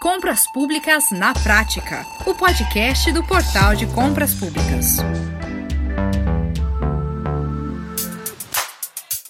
Compras Públicas na Prática, o podcast do Portal de Compras Públicas.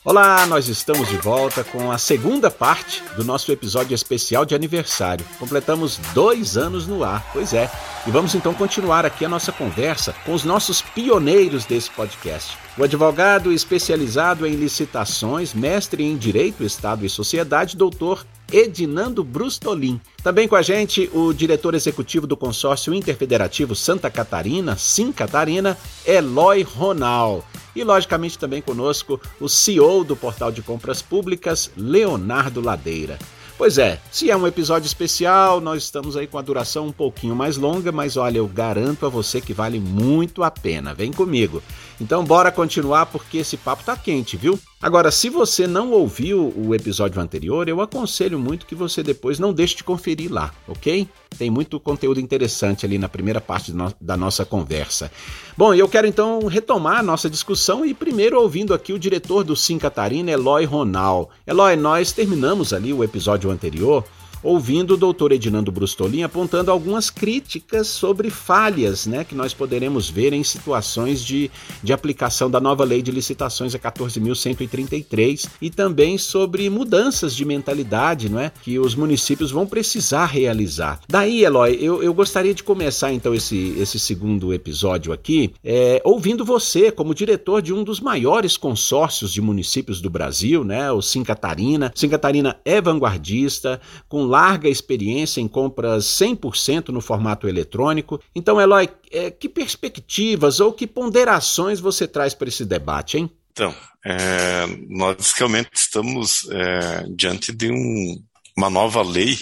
Olá, nós estamos de volta com a segunda parte do nosso episódio especial de aniversário. Completamos dois anos no ar, pois é. E vamos então continuar aqui a nossa conversa com os nossos pioneiros desse podcast. O advogado especializado em licitações, mestre em Direito, Estado e Sociedade, doutor Edinando Brustolin. Também com a gente o diretor executivo do consórcio interfederativo Santa Catarina, Sim Catarina, Eloy Ronal. E logicamente também conosco o CEO do Portal de Compras Públicas, Leonardo Ladeira. Pois é, se é um episódio especial, nós estamos aí com a duração um pouquinho mais longa, mas olha, eu garanto a você que vale muito a pena. Vem comigo. Então bora continuar porque esse papo tá quente, viu? Agora, se você não ouviu o episódio anterior, eu aconselho muito que você depois não deixe de conferir lá, ok? Tem muito conteúdo interessante ali na primeira parte da nossa conversa. Bom, eu quero então retomar a nossa discussão e primeiro ouvindo aqui o diretor do Sim Catarina, Eloy Ronal. Eloy, nós terminamos ali o episódio anterior ouvindo o doutor Edinando Brustolin apontando algumas críticas sobre falhas né, que nós poderemos ver em situações de, de aplicação da nova lei de licitações a 14.133 e também sobre mudanças de mentalidade não é, que os municípios vão precisar realizar. Daí, Eloy, eu, eu gostaria de começar então esse, esse segundo episódio aqui é, ouvindo você como diretor de um dos maiores consórcios de municípios do Brasil, né, o Sim Catarina. Sim Catarina é vanguardista, com larga experiência em compras 100% no formato eletrônico. Então, Eloy, é, que perspectivas ou que ponderações você traz para esse debate, hein? Então, é, nós realmente estamos é, diante de um, uma nova lei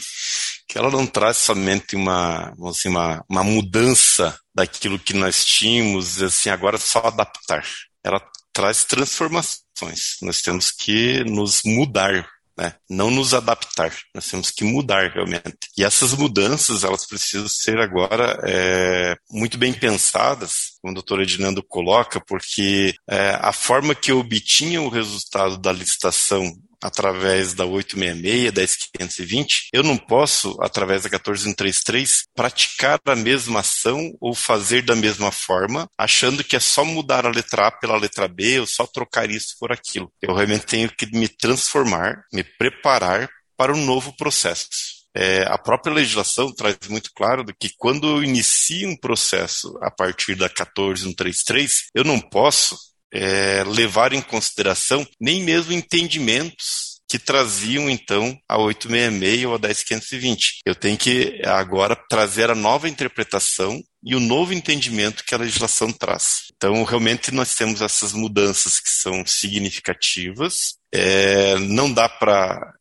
que ela não traz somente uma, assim, uma, uma mudança daquilo que nós tínhamos, assim, agora só adaptar. Ela traz transformações. Nós temos que nos mudar né? Não nos adaptar, nós temos que mudar realmente. E essas mudanças, elas precisam ser agora é, muito bem pensadas, como o doutor Edinando coloca, porque é, a forma que eu obtinha o resultado da licitação através da 866, da 520, eu não posso, através da 14133, praticar a mesma ação ou fazer da mesma forma, achando que é só mudar a letra A pela letra B ou só trocar isso por aquilo. Eu realmente tenho que me transformar, me preparar para um novo processo. É, a própria legislação traz muito claro que quando eu inicio um processo a partir da 14133, eu não posso é, levar em consideração nem mesmo entendimentos que traziam então a 866 ou a 10520. Eu tenho que agora trazer a nova interpretação e o novo entendimento que a legislação traz. Então, realmente, nós temos essas mudanças que são significativas. É, não dá para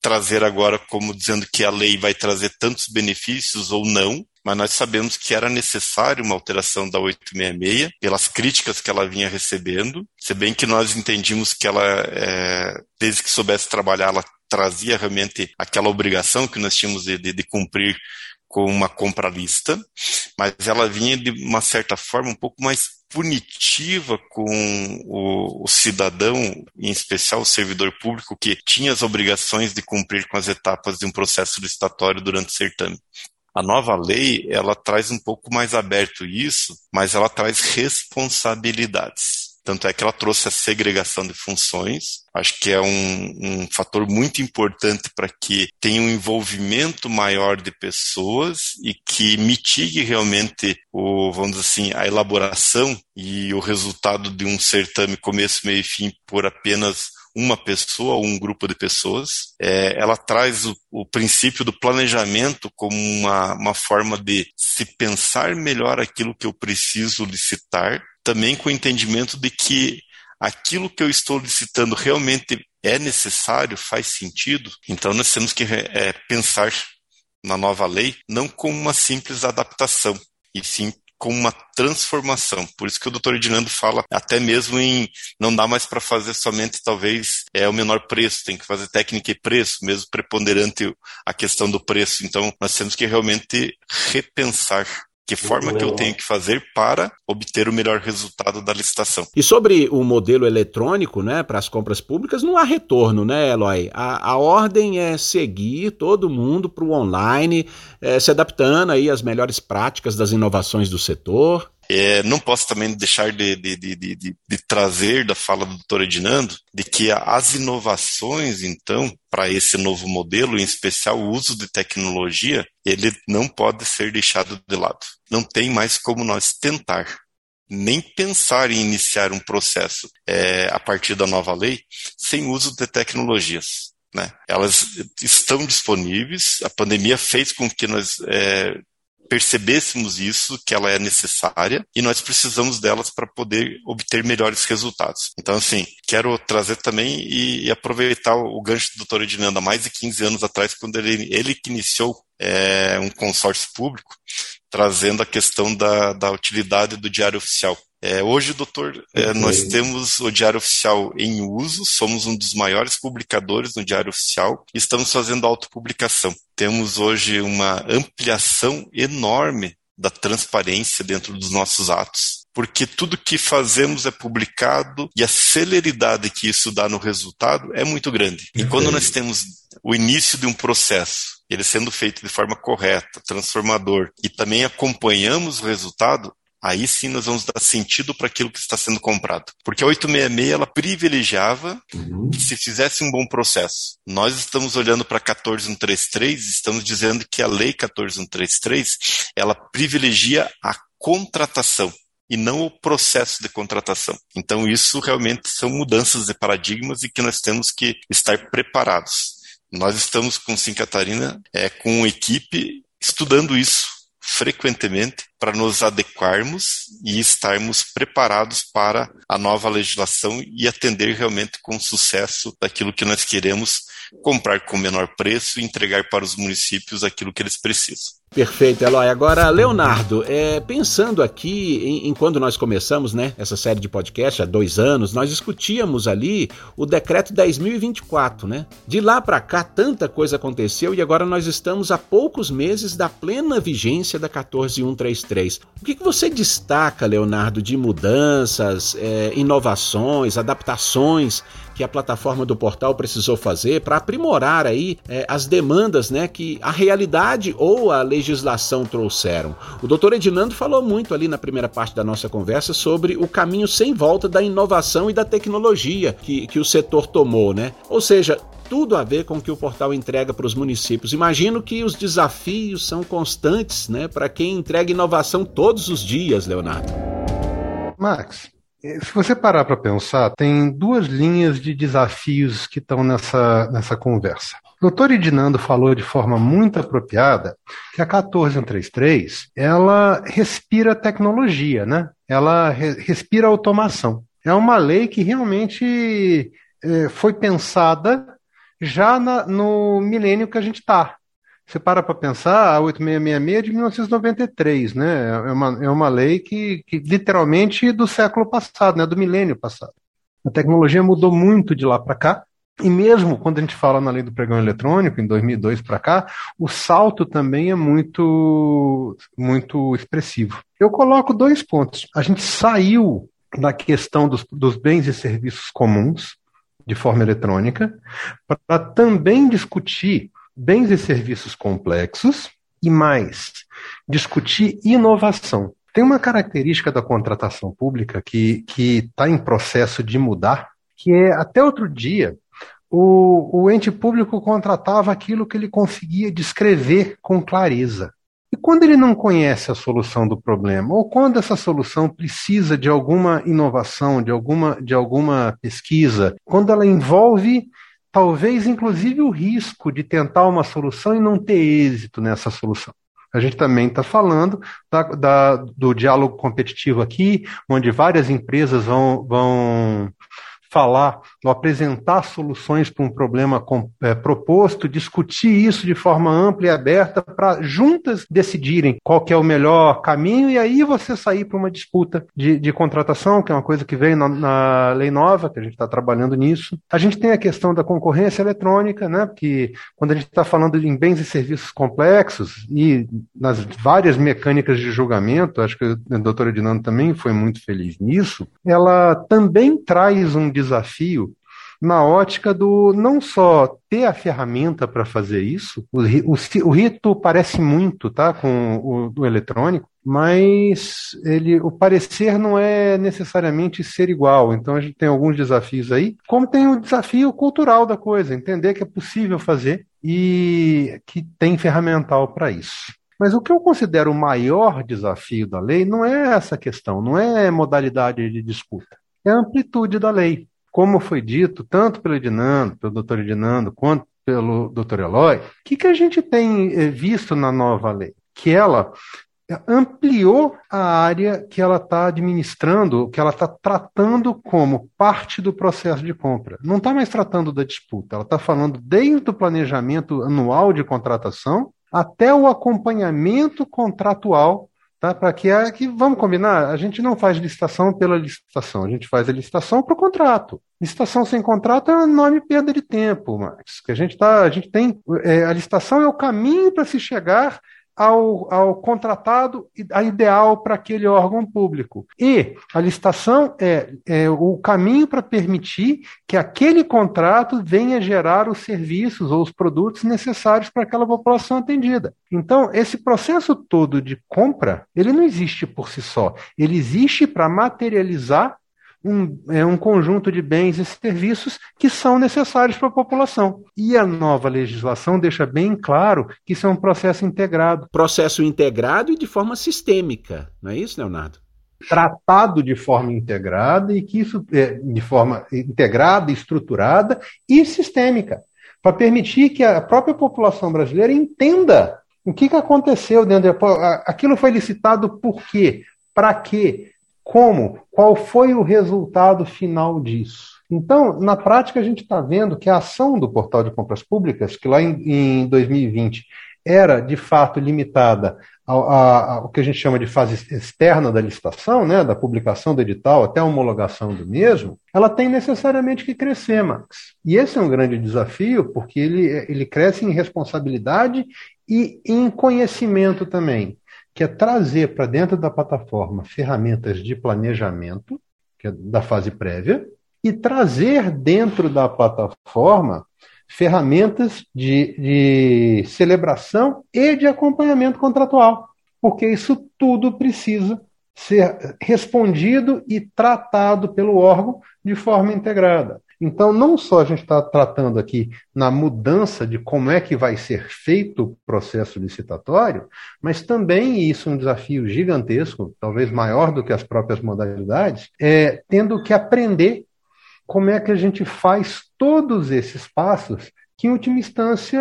trazer agora como dizendo que a lei vai trazer tantos benefícios ou não, mas nós sabemos que era necessário uma alteração da 866 pelas críticas que ela vinha recebendo, se bem que nós entendimos que ela, é, desde que soubesse trabalhar, ela trazia realmente aquela obrigação que nós tínhamos de, de, de cumprir com uma compra lista, mas ela vinha de uma certa forma um pouco mais punitiva com o, o, cidadão, em especial o servidor público, que tinha as obrigações de cumprir com as etapas de um processo licitatório durante o certame. A nova lei, ela traz um pouco mais aberto isso, mas ela traz responsabilidades. Tanto é que ela trouxe a segregação de funções. Acho que é um, um fator muito importante para que tenha um envolvimento maior de pessoas e que mitigue realmente o, vamos dizer assim, a elaboração e o resultado de um certame começo, meio e fim por apenas uma pessoa ou um grupo de pessoas. É, ela traz o, o, princípio do planejamento como uma, uma forma de se pensar melhor aquilo que eu preciso licitar, também com o entendimento de que aquilo que eu estou licitando realmente é necessário, faz sentido. Então nós temos que é, pensar na nova lei não como uma simples adaptação, e sim com uma transformação. Por isso que o doutor Edinando fala até mesmo em não dá mais para fazer somente talvez é o menor preço, tem que fazer técnica e preço, mesmo preponderante a questão do preço. Então nós temos que realmente repensar Que forma que eu tenho que fazer para obter o melhor resultado da licitação? E sobre o modelo eletrônico, né, para as compras públicas, não há retorno, né, Eloy? A, a ordem é seguir todo mundo para o online, é, se adaptando aí às melhores práticas das inovações do setor. É, não posso também deixar de, de, de, de, trazer da fala do doutor Edinando de que as inovações, então, para esse novo modelo, em especial o uso de tecnologia, ele não pode ser deixado de lado. Não tem mais como nós tentar nem pensar em iniciar um processo é, a partir da nova lei sem uso de tecnologias. Né? Elas estão disponíveis, a pandemia fez com que nós é, percebêssemos isso, que ela é necessária, e nós precisamos delas para poder obter melhores resultados. Então, assim, quero trazer também e, aproveitar o gancho do Edinando, há mais de 15 anos atrás, quando ele, ele que iniciou é, um consórcio público, trazendo a questão da, da utilidade do diário oficial. É, hoje, doutor, é, nós temos o Diário Oficial em uso, somos um dos maiores publicadores no Diário Oficial e estamos fazendo autopublicação. Temos hoje uma ampliação enorme da transparência dentro dos nossos atos, porque tudo que fazemos é publicado e a celeridade que isso dá no resultado é muito grande. E quando nós temos o início de um processo, ele sendo feito de forma correta, transformador, e também acompanhamos o resultado, aí sim nós vamos dar sentido para aquilo que está sendo comprado. Porque a 866 ela privilegiava uhum. que se fizesse um bom processo. Nós estamos olhando para 14133, estamos dizendo que a lei 14133, ela privilegia a contratação e não o processo de contratação. Então isso realmente são mudanças de paradigmas e que nós temos que estar preparados. Nós estamos com Sim Catarina, é, com uma equipe estudando isso frequentemente para nos adequarmos e estarmos preparados para a nova legislação e atender realmente com sucesso daquilo que nós queremos comprar com menor preço e entregar para os municípios aquilo que eles precisam. Perfeito, Eloy. Agora, Leonardo, é, pensando aqui em, em, quando nós começamos né, essa série de podcast, há dois anos, nós discutíamos ali o decreto 10.024, né? De lá para cá, tanta coisa aconteceu e agora nós estamos a poucos meses da plena vigência da 14133. O que, que você destaca, Leonardo, de mudanças, é, inovações, adaptações que a plataforma do portal precisou fazer para aprimorar aí é, as demandas né, que a realidade ou a legislação trouxeram. O doutor Edinando falou muito ali na primeira parte da nossa conversa sobre o caminho sem volta da inovação e da tecnologia que, que o setor tomou, né? Ou seja, tudo a ver com o que o portal entrega para os municípios. Imagino que os desafios são constantes, né, para quem entrega inovação todos os dias, Leonardo. Max, é, se você parar para pensar, tem duas linhas de desafios que estão nessa, nessa conversa. O doutor Edinando falou de forma muito apropriada que a 14133 ela respira tecnologia, né? Ela re respira automação. É uma lei que realmente é, foi pensada já na, no milênio que a gente está. Você para para pensar, a 8666 é de 1993, né? É uma, é uma lei que, que literalmente do século passado, né? do milênio passado. A tecnologia mudou muito de lá para cá, e mesmo quando a gente fala na lei do pregão eletrônico, em 2002 para cá, o salto também é muito, muito expressivo. Eu coloco dois pontos. A gente saiu da questão dos, dos bens e serviços comuns, de forma eletrônica, para também discutir bens e serviços complexos e mais, discutir inovação. Tem uma característica da contratação pública que está em processo de mudar, que é até outro dia o, o ente público contratava aquilo que ele conseguia descrever com clareza. E quando ele não conhece a solução do problema, ou quando essa solução precisa de alguma inovação, de alguma, de alguma pesquisa, quando ela envolve talvez inclusive o risco de tentar uma solução e não ter êxito nessa solução. A gente também está falando da, da, do diálogo competitivo aqui, onde várias empresas vão, vão falar ou apresentar soluções para um problema é, proposto, discutir isso de forma ampla e aberta para juntas decidirem qual que é o melhor caminho e aí você sair para uma disputa de, de, contratação, que é uma coisa que veio na, na lei nova, que a gente está trabalhando nisso. A gente tem a questão da concorrência eletrônica, né? Porque quando a gente está falando em bens e serviços complexos e nas várias mecânicas de julgamento, acho que a doutora Dinando também foi muito feliz nisso, ela também traz um desafio na ótica do não só ter a ferramenta para fazer isso, o, o, o, rito parece muito tá, com o, o eletrônico, mas ele, o parecer não é necessariamente ser igual. Então a gente tem alguns desafios aí, como tem o desafio cultural da coisa, entender que é possível fazer e que tem ferramental para isso. Mas o que eu considero o maior desafio da lei não é essa questão, não é modalidade de disputa, é a amplitude da lei. Como foi dito, tanto pelo Edinando, pelo doutor Edinando, quanto pelo doutor Eloy, o que, que a gente tem eh, visto na nova lei? Que ela ampliou a área que ela está administrando, que ela está tratando como parte do processo de compra. Não está mais tratando da disputa, ela está falando desde o planejamento anual de contratação até o acompanhamento contratual, tá? Para que é que vamos combinar, a gente não faz licitação pela licitação, a gente faz a licitação para o contrato. Licitação sem contrato é uma enorme perda de tempo, Max. Que a gente tá, a gente tem é, a licitação é o caminho para se chegar ao, ao contratado a ideal para aquele órgão público. E a licitação é, é o caminho para permitir que aquele contrato venha gerar os serviços ou os produtos necessários para aquela população atendida. Então, esse processo todo de compra, ele não existe por si só. Ele existe para materializar um, é, um conjunto de bens e serviços que são necessários para a população. E a nova legislação deixa bem claro que isso é um processo integrado. Processo integrado e de forma sistêmica, não é isso, Leonardo? Tratado de forma integrada e que isso é, de forma integrada, estruturada e sistêmica, para permitir que a própria população brasileira entenda o que, que aconteceu dentro de, aquilo foi licitado por quê, para quê, como? Qual foi o resultado final disso? Então, na prática, a gente está vendo que a ação do portal de compras públicas, que lá em, em 2020 era de fato limitada ao, ao, que a gente chama de fase externa da licitação, né, da publicação do edital até a homologação do mesmo, ela tem necessariamente que crescer, Max. E esse é um grande desafio, porque ele, ele cresce em responsabilidade e em conhecimento também que é trazer para dentro da plataforma ferramentas de planejamento, que é da fase prévia, e trazer dentro da plataforma ferramentas de, de celebração e de acompanhamento contratual, porque isso tudo precisa ser respondido e tratado pelo órgão de forma integrada. Então, não só a gente está tratando aqui na mudança de como é que vai ser feito o processo licitatório, mas também, isso é um desafio gigantesco, talvez maior do que as próprias modalidades, é tendo que aprender como é que a gente faz todos esses passos que, em última instância,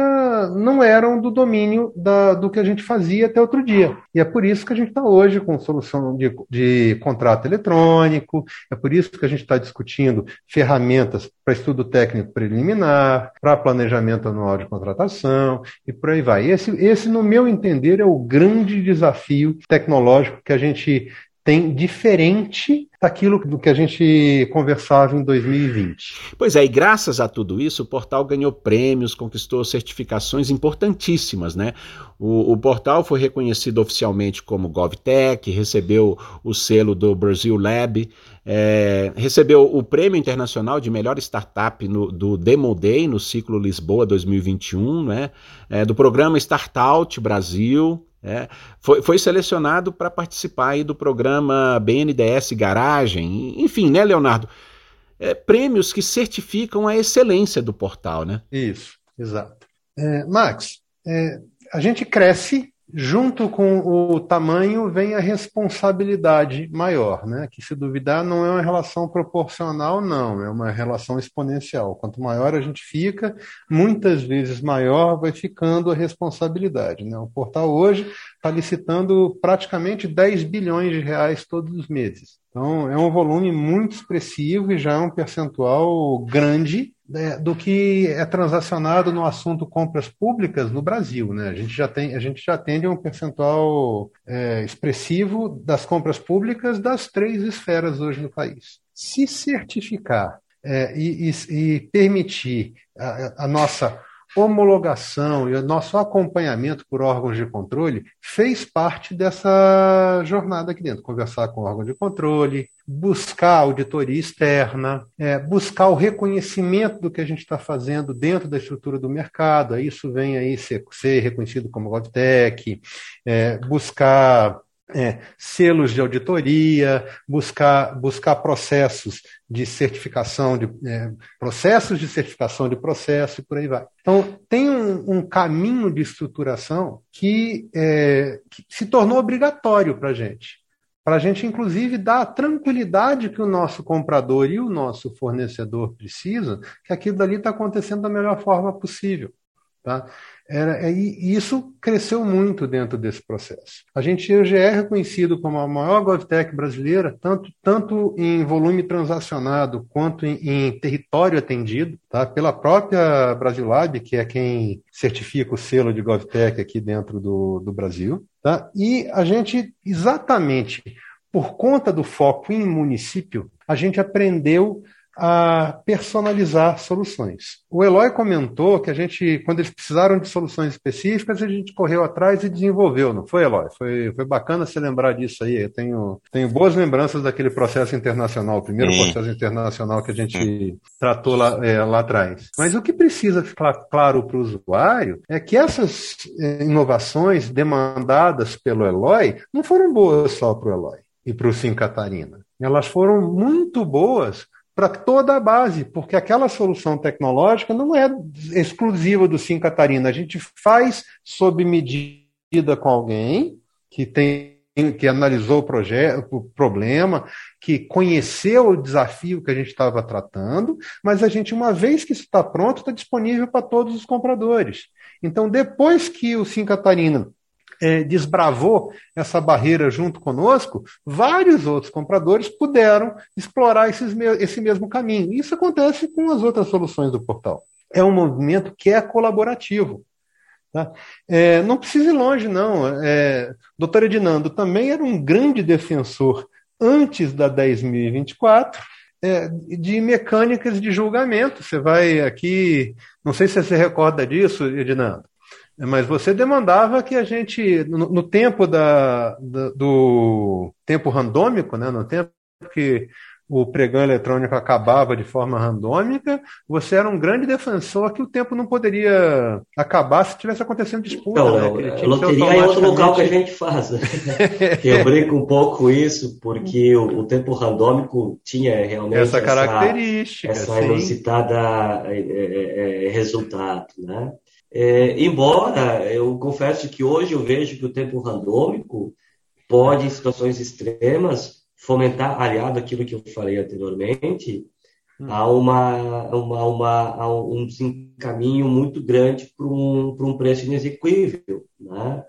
não eram do domínio da, do que a gente fazia até outro dia. E é por isso que a gente está hoje com solução de, de contrato eletrônico, é por isso que a gente está discutindo ferramentas para estudo técnico preliminar, para planejamento anual de contratação e por aí vai. Esse, esse, no meu entender, é o grande desafio tecnológico que a gente tem diferente daquilo do que a gente conversava em 2020. Pois é, e graças a tudo isso, o portal ganhou prêmios, conquistou certificações importantíssimas, né? O, o portal foi reconhecido oficialmente como GovTech, recebeu o selo do Brasil Lab, é, recebeu o Prêmio Internacional de Melhor Startup no, do Demo Day no ciclo Lisboa 2021, né? É, do programa Startout Brasil, é, foi, foi, selecionado para participar do programa BNDES Garagem, enfim, né, Leonardo? É, prêmios que certificam a excelência do portal, né? Isso, exato. É, Max, é, a gente cresce junto com o tamanho vem a responsabilidade maior, né? Que se duvidar não é uma relação proporcional, não, é uma relação exponencial. Quanto maior a gente fica, muitas vezes maior vai ficando a responsabilidade. Né? O portal hoje está licitando praticamente 10 bilhões de reais todos os meses. Então, é um volume muito expressivo e já é um percentual grande né, do que é transacionado no assunto compras públicas no Brasil. Né? A, gente já tem, a gente já atende um percentual é, expressivo das compras públicas das três esferas hoje no país. Se certificar é, e, e, e, permitir a, a nossa homologação e o nosso acompanhamento por órgãos de controle fez parte dessa jornada aqui dentro. Conversar com o órgão de controle, buscar auditoria externa, é, buscar o reconhecimento do que a gente está fazendo dentro da estrutura do mercado. Isso vem aí ser, ser reconhecido como GovTech, é, buscar é, selos de auditoria, buscar, buscar processos de certificação, de, é, processos de certificação de processo e por aí vai. Então, tem um, um caminho de estruturação que, é, que se tornou obrigatório para a gente. Para a gente, inclusive, dar a tranquilidade que o nosso comprador e o nosso fornecedor precisam, que aquilo dali está acontecendo da melhor forma possível. Tá? Era, é, e isso cresceu muito dentro desse processo. A gente hoje é reconhecido como a maior GovTech brasileira, tanto, tanto em volume transacionado quanto em, em território atendido, tá? pela própria Brasilab, que é quem certifica o selo de GovTech aqui dentro do, do Brasil. Tá? E a gente, exatamente por conta do foco em município, a gente aprendeu a personalizar soluções. O Eloy comentou que a gente, quando eles precisaram de soluções específicas, a gente correu atrás e desenvolveu, não foi, Eloy? Foi, foi bacana se lembrar disso aí. Eu tenho, tenho boas lembranças daquele processo internacional, o primeiro Sim. processo internacional que a gente tratou lá, é, lá atrás. Mas o que precisa ficar claro para o usuário é que essas é, inovações demandadas pelo Eloy não foram boas só para o Eloy e para o Sim Catarina. Elas foram muito boas para toda a base, porque aquela solução tecnológica não é exclusiva do Sim Catarina. A gente faz sob medida com alguém que tem que analisou o, projeto, o problema, que conheceu o desafio que a gente estava tratando, mas a gente, uma vez que isso está pronto, está disponível para todos os compradores. Então, depois que o Sim Catarina é, desbravou essa barreira junto conosco, vários outros compradores puderam explorar esses, esse mesmo caminho. Isso acontece com as outras soluções do portal. É um movimento que é colaborativo. Tá? É, não precisa ir longe, não. É, doutor Edinando também era um grande defensor, antes da 10.024, é, de mecânicas de julgamento. Você vai aqui, não sei se você recorda disso, Edinando, mas você demandava que a gente, no, no tempo da, da, do tempo randômico, né, no tempo que o pregão eletrônico acabava de forma randômica, você era um grande defensor que o tempo não poderia acabar se tivesse acontecendo disputa. Não, né? loteria é outro local que a gente faz. Né? Eu brinco um pouco isso, porque o, o tempo randômico tinha realmente essa característica, essa, essa inusitada é, é, é, resultado, né? É, embora eu confesso que hoje eu vejo que o tempo randômico pode, em situações extremas, fomentar, aliado àquilo que eu falei anteriormente, hum. a, uma, uma, uma, a um caminho muito grande para um, um preço inexequível, né?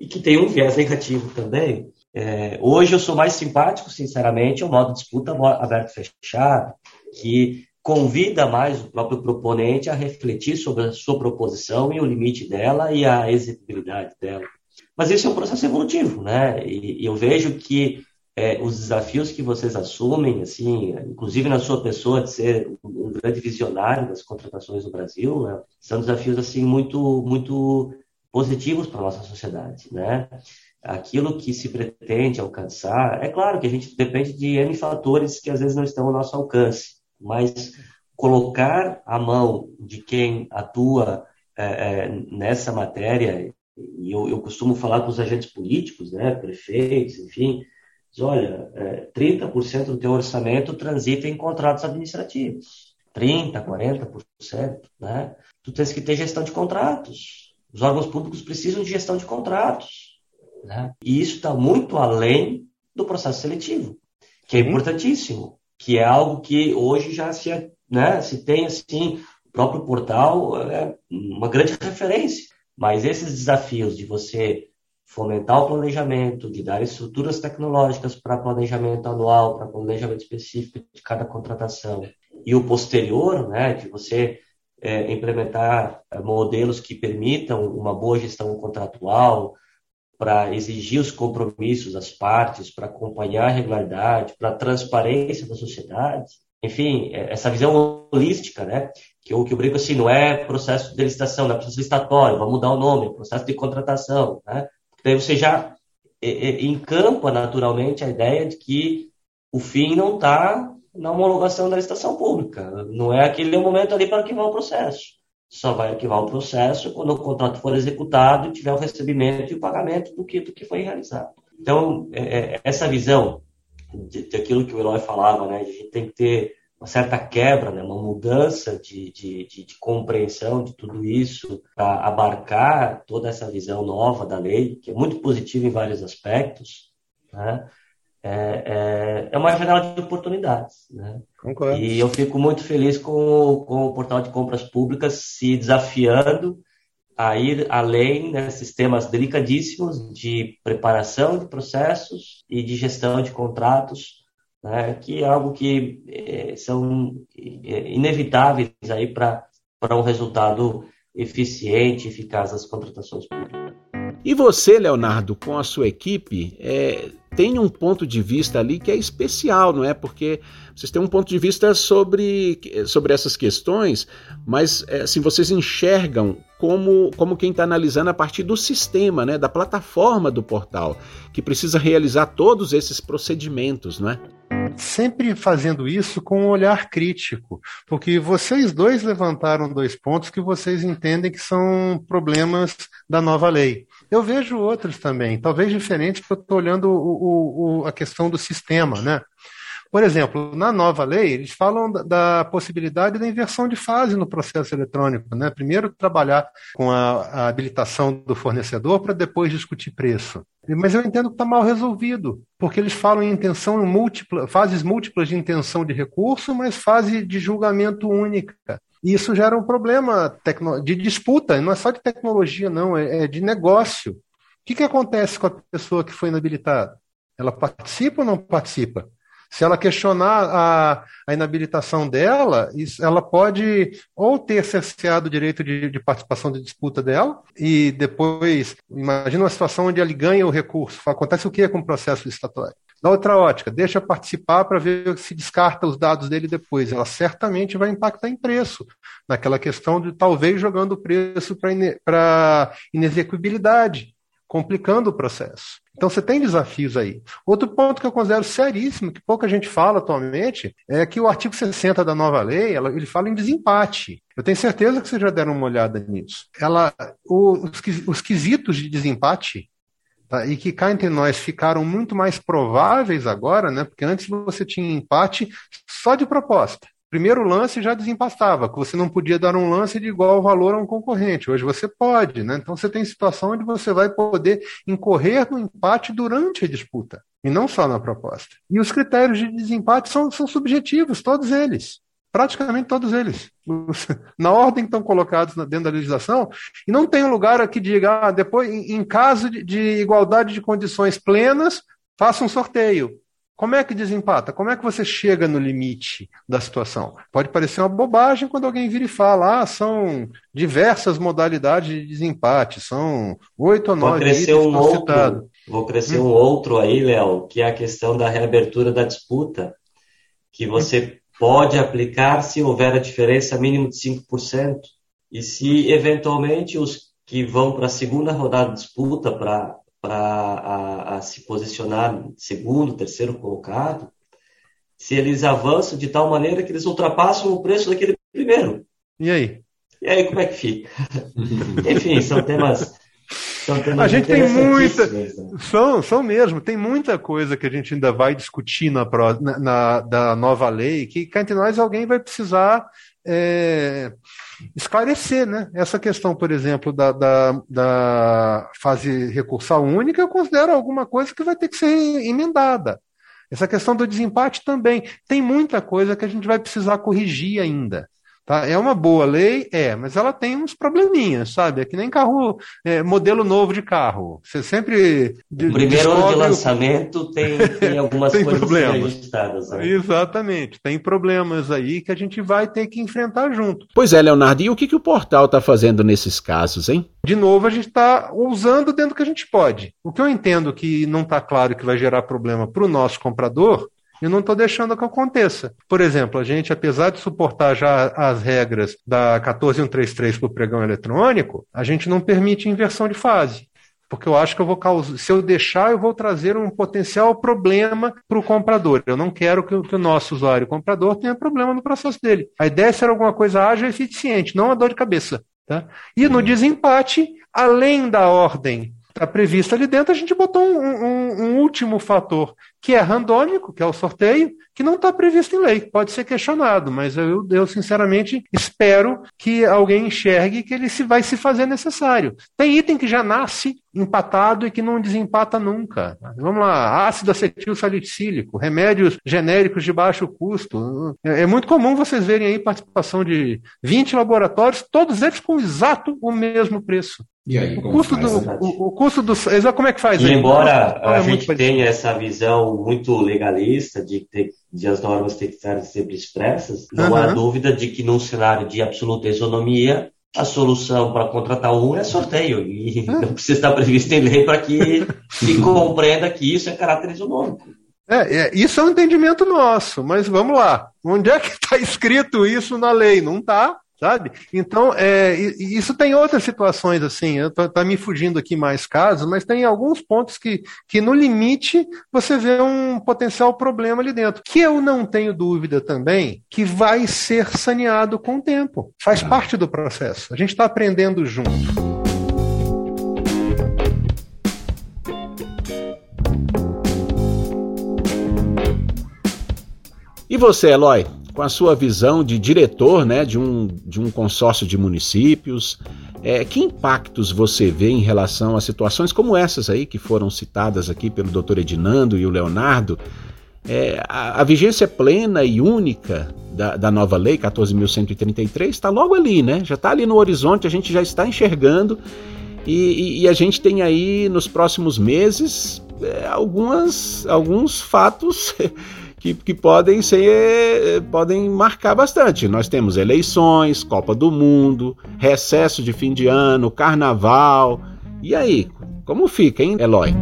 e que tem um viés negativo também. É, hoje eu sou mais simpático, sinceramente, ao modo de disputa aberto-fechado, que convida mais o próprio proponente a refletir sobre a sua proposição e o limite dela e a execuibilidade dela. Mas isso é um processo evolutivo, né? E, eu vejo que é, os desafios que vocês assumem, assim, inclusive na sua pessoa de ser um, um grande visionário das contratações no Brasil, né? são desafios assim muito, muito positivos para nossa sociedade, né? Aquilo que se pretende alcançar, é claro que a gente depende de N fatores que às vezes não estão ao nosso alcance, mas colocar a mão de quem atua é, é, nessa matéria, e eu, eu, costumo falar com os agentes políticos, né, prefeitos, enfim, diz, olha, é, 30% do teu orçamento transita em contratos administrativos, 30%, 40%, né? Tu tens que ter gestão de contratos. Os órgãos públicos precisam de gestão de contratos. Né? E isso está muito além do processo seletivo, que é importantíssimo, que é algo que hoje já se, né, se tem assim, o próprio portal é uma grande referência. Mas esses desafios de você fomentar o planejamento, de dar estruturas tecnológicas para planejamento anual, para planejamento específico de cada contratação, e o posterior, né, de você é, implementar é, modelos que permitam uma boa gestão contratual, para exigir os compromissos das partes, para acompanhar a regularidade, para a transparência da sociedade. Enfim, é, essa visão holística, né? Que o que eu brinco assim, não é processo de licitação, não é processo licitatório, vamos mudar o nome, é processo de contratação, né? Daí você já encampa naturalmente a ideia de que o fim não está na homologação da licitação pública. Não é aquele momento ali para arquivar o processo. Só vai arquivar o processo quando o contrato for executado e tiver o recebimento e o pagamento do que, do que foi realizado. Então, é, é essa visão de, aquilo que o Eloy falava, né, a gente tem que ter uma certa quebra, né, uma mudança de, de, de, de compreensão de tudo isso para abarcar toda essa visão nova da lei, que é muito positiva em vários aspectos, né? é, é, é uma janela de oportunidades. Né? Concordo. E eu fico muito feliz com, com o portal de compras públicas se desafiando a ir além nesses né, temas delicadíssimos de preparação de processos e de gestão de contratos, né, que é algo que é, são é, inevitáveis aí para um resultado eficiente, eficaz das contratações públicas. E você, Leonardo, com a sua equipe, é, tem um ponto de vista ali que é especial, não é? Porque vocês têm um ponto de vista sobre, sobre essas questões, mas é, assim, vocês enxergam como, como quem está analisando a partir do sistema, né? Da plataforma do portal, que precisa realizar todos esses procedimentos, não é? sempre fazendo isso com um olhar crítico, porque vocês dois levantaram dois pontos que vocês entendem que são problemas da nova lei. Eu vejo outros também, talvez diferentes, porque eu estou olhando o, o, a questão do sistema, né? Por exemplo, na nova lei, eles falam da, da, possibilidade da inversão de fase no processo eletrônico. Né? Primeiro, trabalhar com a, a habilitação do fornecedor para depois discutir preço. Mas eu entendo que está mal resolvido, porque eles falam em intenção múltipla, fases múltiplas de intenção de recurso, mas fase de julgamento única. E isso gera um problema de disputa, não é só de tecnologia, não, é, é de negócio. O que, que acontece com a pessoa que foi inabilitada? Ela participa ou não participa? Se ela questionar a, a inabilitação dela, isso, ela pode ou ter cerceado o direito de, de, participação de disputa dela, e depois, imagina uma situação onde ele ganha o recurso. Acontece o que com o processo licitatório? Na outra ótica, deixa participar para ver se descarta os dados dele depois. Ela certamente vai impactar em preço, naquela questão de talvez jogando o preço para inexecuibilidade, complicando o processo. Então você tem desafios aí. Outro ponto que eu considero seríssimo, que pouca gente fala atualmente, é que o artigo 60 da nova lei, ela, ele fala em desempate. Eu tenho certeza que vocês já deram uma olhada nisso. Ela, o, os, os quesitos de desempate Tá? E que cá entre nós ficaram muito mais prováveis agora, né? Porque antes você tinha empate só de proposta. Primeiro lance já desempastava, que você não podia dar um lance de igual valor a um concorrente. Hoje você pode, né? Então você tem situação onde você vai poder incorrer no empate durante a disputa, e não só na proposta. E os critérios de desempate são, são subjetivos, todos eles praticamente todos eles, na ordem que estão colocados dentro da legislação, e não tem um lugar que diga, ah, depois, em, caso de, de, igualdade de condições plenas, faça um sorteio. Como é que desempata? Como é que você chega no limite da situação? Pode parecer uma bobagem quando alguém vira e fala, ah, são diversas modalidades de desempate, são oito ou nove. Vou crescer um outro, vou crescer hum. um outro aí, Léo, que é a questão da reabertura da disputa, que você pode aplicar se houver a diferença mínima de 5%. E se, eventualmente, os que vão para a segunda rodada de disputa para a, a se posicionar segundo, terceiro colocado, se eles avançam de tal maneira que eles ultrapassam o preço daquele primeiro. E aí? E aí, como é que fica? Enfim, são temas a gente tem muita. Né? São, são mesmo, tem muita coisa que a gente ainda vai discutir na, na, na da nova lei, que cá entre nós alguém vai precisar é, esclarecer, né? Essa questão, por exemplo, da, da, da fase recursal única, eu considero alguma coisa que vai ter que ser emendada. Essa questão do desempate também. Tem muita coisa que a gente vai precisar corrigir ainda. Tá? É uma boa lei? É, mas ela tem uns probleminhas, sabe? É que nem carro, é, modelo novo de carro. Você sempre. O primeiro ano de lançamento tem, tem algumas tem coisas problemas. ajustadas. Né? Exatamente, tem problemas aí que a gente vai ter que enfrentar junto. Pois é, Leonardo, e o que, que o portal está fazendo nesses casos, hein? De novo, a gente está usando dentro do que a gente pode. O que eu entendo que não está claro que vai gerar problema para o nosso comprador e não estou deixando que aconteça. Por exemplo, a gente, apesar de suportar já as regras da 14133 para o pregão eletrônico, a gente não permite inversão de fase. Porque eu acho que eu vou causar, se eu deixar, eu vou trazer um potencial problema para o comprador. Eu não quero que, que o nosso usuário comprador tenha problema no processo dele. A ideia é ser alguma coisa ágil e eficiente, não a dor de cabeça. Tá? E no desempate, além da ordem está prevista ali dentro, a gente botou um, um, um, último fator, que é randômico, que é o sorteio, que não está previsto em lei. Pode ser questionado, mas eu, eu sinceramente espero que alguém enxergue que ele se vai se fazer necessário. Tem item que já nasce empatado e que não desempata nunca. Vamos lá, ácido acetil salicílico, remédios genéricos de baixo custo. É, é muito comum vocês verem aí participação de 20 laboratórios, todos eles com exato o mesmo preço. E aí, o custo, do, o, o, custo do. Como é que faz? E embora a é gente tenha essa visão muito legalista de, ter, de as normas ter que estar sempre expressas, não uhum. há dúvida de que num cenário de absoluta isonomia, a solução para contratar um é sorteio. E uhum. não precisa estar previsto em lei para que se compreenda que isso é caráter isonômico. É, é, isso é um entendimento nosso, mas vamos lá. Onde é que está escrito isso na lei? Não está sabe? Então, é, isso tem outras situações, assim, está tá me fugindo aqui mais casos, mas tem alguns pontos que, que, no limite, você vê um potencial problema ali dentro, que eu não tenho dúvida também que vai ser saneado com o tempo. Faz ah. parte do processo. A gente está aprendendo junto. E você, Eloy? Com a sua visão de diretor né, de, um, de um consórcio de municípios, é, que impactos você vê em relação a situações como essas aí que foram citadas aqui pelo doutor Edinando e o Leonardo? É, a, a, vigência plena e única da, da nova lei 14.133 está logo ali, né? Já está ali no horizonte, a gente já está enxergando e, e, e a gente tem aí nos próximos meses é, algumas, alguns fatos que, que podem ser podem marcar bastante. Nós temos eleições, Copa do Mundo, recesso de fim de ano, carnaval. E aí, como fica, hein, Eloy?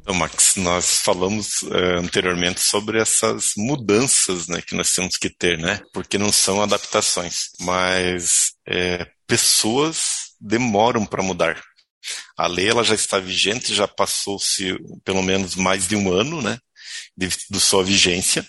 Então, Max, nós falamos é, anteriormente sobre essas mudanças né, que nós temos que ter, né? Porque não são adaptações, mas é, pessoas demoram para mudar. A lei ela já está vigente, já passou-se pelo menos mais de um ano, né? De, de sua vigência,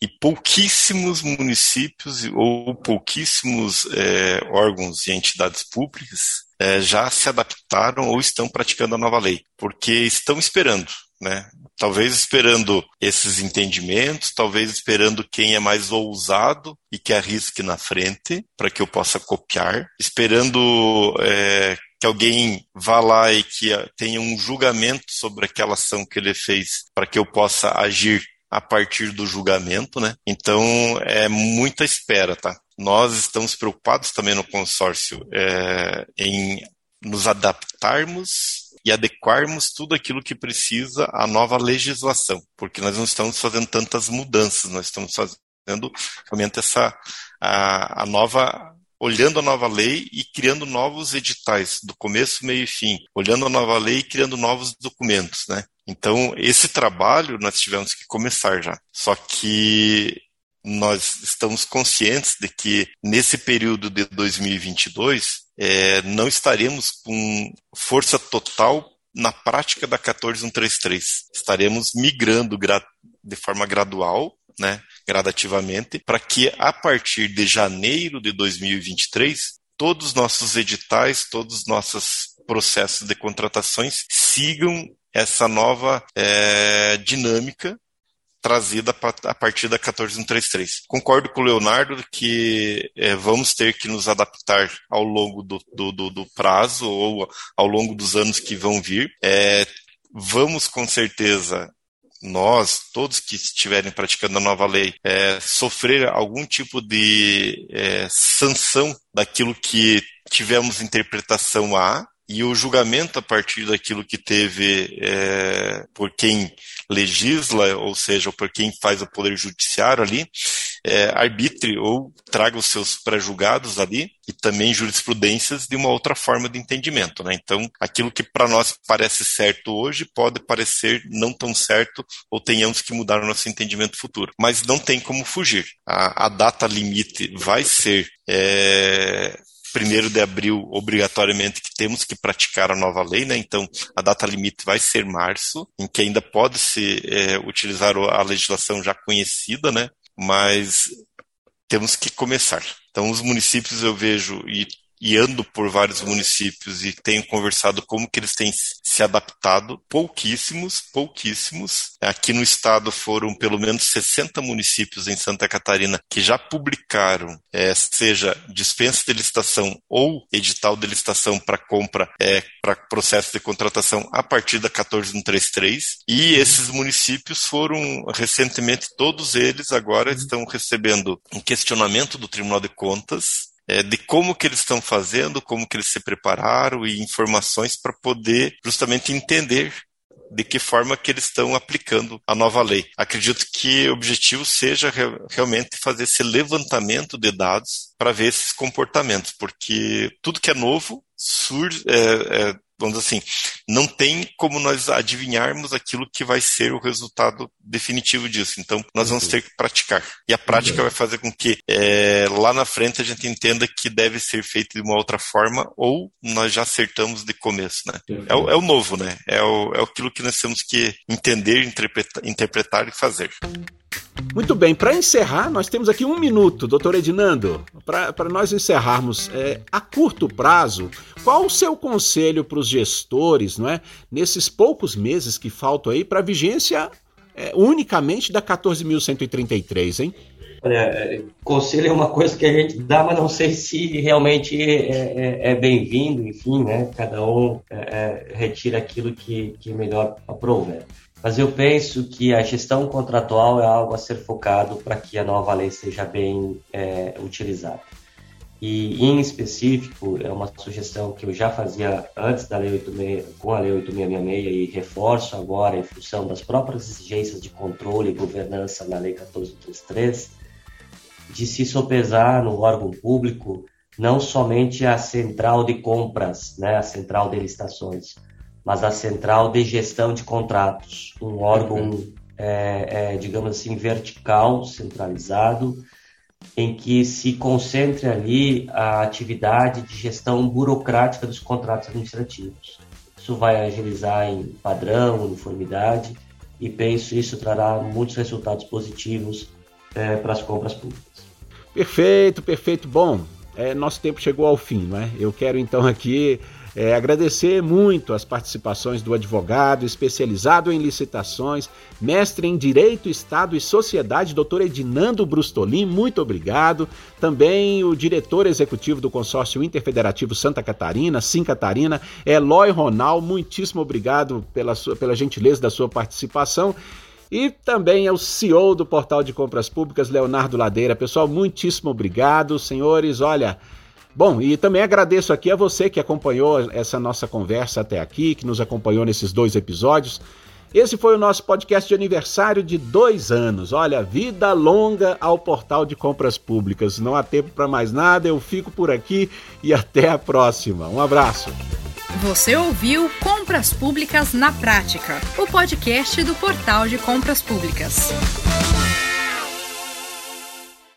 e pouquíssimos municípios ou pouquíssimos é, órgãos e entidades públicas é, já se adaptaram ou estão praticando a nova lei, porque estão esperando, né? Talvez esperando esses entendimentos, talvez esperando quem é mais ousado e que arrisque na frente para que eu possa copiar, esperando é, que alguém vá lá e que tenha um julgamento sobre aquela ação que ele fez para que eu possa agir a partir do julgamento, né? Então é muita espera, tá? Nós estamos preocupados também no consórcio é, em nos adaptarmos e adequarmos tudo aquilo que precisa à nova legislação, porque nós não estamos fazendo tantas mudanças, nós estamos fazendo realmente essa a, a nova olhando a nova lei e criando novos editais, do começo, meio e fim, olhando a nova lei e criando novos documentos, né? Então, esse trabalho nós tivemos que começar já. Só que nós estamos conscientes de que nesse período de 2022 é, não estaremos com força total na prática da 14133. Estaremos migrando de forma gradual né, gradativamente, para que a partir de janeiro de 2023 todos os nossos editais, todas as nossas processos de contratações sigam essa nova é, dinâmica trazida a partir da 14133. Concordo com o Leonardo que é, vamos ter que nos adaptar ao longo do, do, do, do, prazo ou ao longo dos anos que vão vir. É, vamos com certeza nós, todos que estiverem praticando a nova lei, é, sofrer algum tipo de é, sanção daquilo que tivemos interpretação A, e o julgamento a partir daquilo que teve é, por quem legisla, ou seja, por quem faz o poder judiciário ali, é, arbitre ou traga os seus pré-julgados ali e também jurisprudências de uma outra forma de entendimento. Né? Então, aquilo que para nós parece certo hoje pode parecer não tão certo ou tenhamos que mudar o nosso entendimento futuro. Mas não tem como fugir. A, a data limite vai ser é, primeiro de abril, obrigatoriamente, que temos que praticar a nova lei, né? Então, a data limite vai ser março, em que ainda pode se é, utilizar a legislação já conhecida, né? Mas temos que começar. Então, os municípios eu vejo, e e ando por vários municípios e tenho conversado como que eles têm se adaptado. Pouquíssimos, pouquíssimos. Aqui no estado foram pelo menos 60 municípios em Santa Catarina que já publicaram, é, seja dispensa de licitação ou edital de licitação para compra, é, para processo de contratação a partir da 14133. E esses municípios foram recentemente, todos eles agora estão recebendo um questionamento do Tribunal de Contas é, de como que eles estão fazendo, como que eles se prepararam e informações para poder justamente entender de que forma que eles estão aplicando a nova lei. Acredito que o objetivo seja re realmente fazer esse levantamento de dados para ver esses comportamentos, porque tudo que é novo surge, é, é, vamos dizer assim, não tem como nós adivinharmos aquilo que vai ser o resultado definitivo disso. Então, nós vamos ter que praticar. E a prática vai fazer com que é, lá na frente a gente entenda que deve ser feito de uma outra forma ou nós já acertamos de começo, né? É o, é o novo, né? É, o, é aquilo que nós temos que entender, interpretar, interpretar e fazer. Muito bem, para encerrar, nós temos aqui um minuto, doutor Edinando, para nós encerrarmos. É, a curto prazo, qual o seu conselho para os gestores, não é? Nesses poucos meses que faltam aí para a vigência é, unicamente da 14.133, hein? Olha, é, conselho é uma coisa que a gente dá, mas não sei se realmente é, é, é bem-vindo, enfim, né? Cada um é, é, retira aquilo que, que melhor aprouver. Mas eu penso que a gestão contratual é algo a ser focado para que a nova lei seja bem é, utilizada. E, em específico, é uma sugestão que eu já fazia antes da Lei 86, com a Lei 8666 e reforço agora em função das próprias exigências de controle e governança na Lei 1433, de se sopesar no órgão público não somente a central de compras, né, a central de licitações, mas a Central de Gestão de Contratos, um órgão, uhum. é, é, digamos assim, vertical, centralizado, em que se concentre ali a atividade de gestão burocrática dos contratos administrativos. Isso vai agilizar em padrão, uniformidade, e penso isso trará muitos resultados positivos é, para as compras públicas. Perfeito, perfeito. Bom, é, nosso tempo chegou ao fim, não é? Eu quero então aqui é, agradecer muito as participações do advogado especializado em licitações, mestre em Direito, Estado e Sociedade, doutor Edinando Brustolin, muito obrigado. Também o diretor executivo do consórcio interfederativo Santa Catarina, Sim Catarina, Eloy Ronal, muitíssimo obrigado pela, sua, pela gentileza da sua participação. E também é o CEO do Portal de Compras Públicas, Leonardo Ladeira. Pessoal, muitíssimo obrigado. Senhores, olha, Bom, e também agradeço aqui a você que acompanhou essa nossa conversa até aqui, que nos acompanhou nesses dois episódios. Esse foi o nosso podcast de aniversário de dois anos. Olha, vida longa ao portal de compras públicas. Não há tempo para mais nada, eu fico por aqui e até a próxima. Um abraço. Você ouviu Compras Públicas na Prática, o podcast do portal de compras públicas.